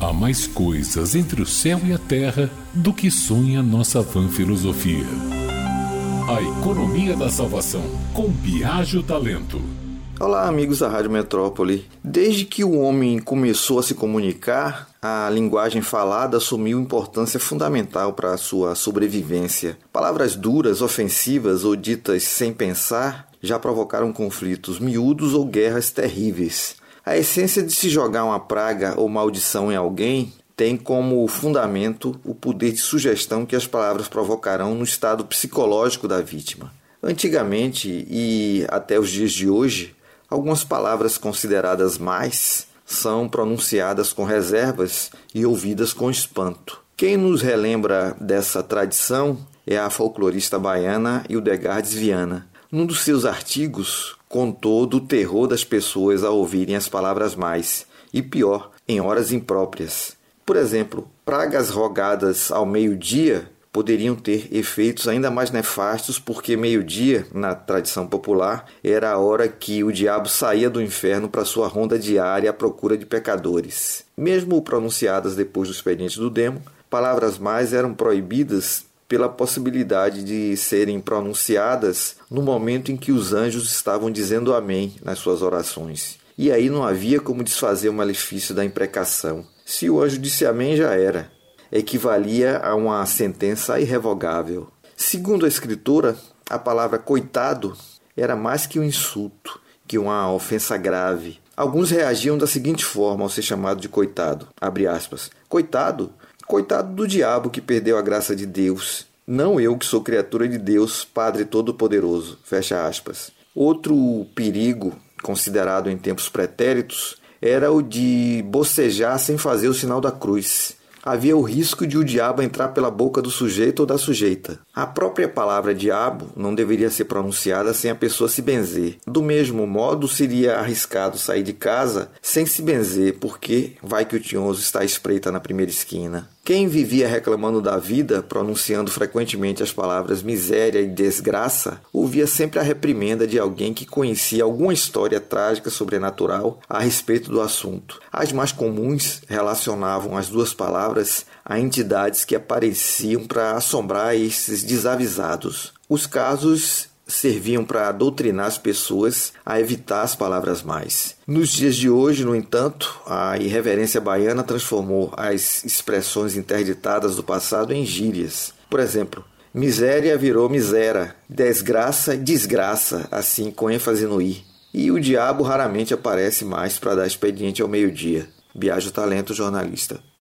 Há mais coisas entre o céu e a terra do que sonha nossa vã filosofia. A economia da salvação, com Biagio Talento. Olá, amigos da Rádio Metrópole. Desde que o homem começou a se comunicar, a linguagem falada assumiu importância fundamental para a sua sobrevivência. Palavras duras, ofensivas ou ditas sem pensar já provocaram conflitos miúdos ou guerras terríveis. A essência de se jogar uma praga ou maldição em alguém tem como fundamento o poder de sugestão que as palavras provocarão no estado psicológico da vítima. Antigamente e até os dias de hoje, algumas palavras consideradas mais são pronunciadas com reservas e ouvidas com espanto. Quem nos relembra dessa tradição é a folclorista baiana Hildegardes Viana. Num dos seus artigos, contou do terror das pessoas ao ouvirem as palavras mais, e pior, em horas impróprias. Por exemplo, pragas rogadas ao meio-dia poderiam ter efeitos ainda mais nefastos, porque meio-dia, na tradição popular, era a hora que o diabo saía do inferno para sua ronda diária à procura de pecadores. Mesmo pronunciadas depois do expediente do demo, palavras mais eram proibidas pela possibilidade de serem pronunciadas no momento em que os anjos estavam dizendo amém nas suas orações. E aí não havia como desfazer o malefício da imprecação. Se o anjo disse amém, já era. Equivalia a uma sentença irrevogável. Segundo a escritora, a palavra coitado era mais que um insulto, que uma ofensa grave. Alguns reagiam da seguinte forma ao ser chamado de coitado. Aspas. Coitado? Coitado do diabo que perdeu a graça de Deus. Não eu que sou criatura de Deus, Padre Todo-Poderoso. Fecha aspas. Outro perigo, considerado em tempos pretéritos, era o de bocejar sem fazer o sinal da cruz havia o risco de o diabo entrar pela boca do sujeito ou da sujeita. A própria palavra diabo não deveria ser pronunciada sem a pessoa se benzer. Do mesmo modo, seria arriscado sair de casa sem se benzer, porque vai que o tinhoso está à espreita na primeira esquina. Quem vivia reclamando da vida, pronunciando frequentemente as palavras miséria e desgraça, ouvia sempre a reprimenda de alguém que conhecia alguma história trágica sobrenatural a respeito do assunto. As mais comuns relacionavam as duas palavras a entidades que apareciam para assombrar esses desavisados. Os casos serviam para doutrinar as pessoas a evitar as palavras mais. Nos dias de hoje, no entanto, a irreverência baiana transformou as expressões interditadas do passado em gírias. Por exemplo, miséria virou misera, desgraça desgraça, assim com ênfase no i. E o diabo raramente aparece mais para dar expediente ao meio-dia. Biagio Talento, jornalista.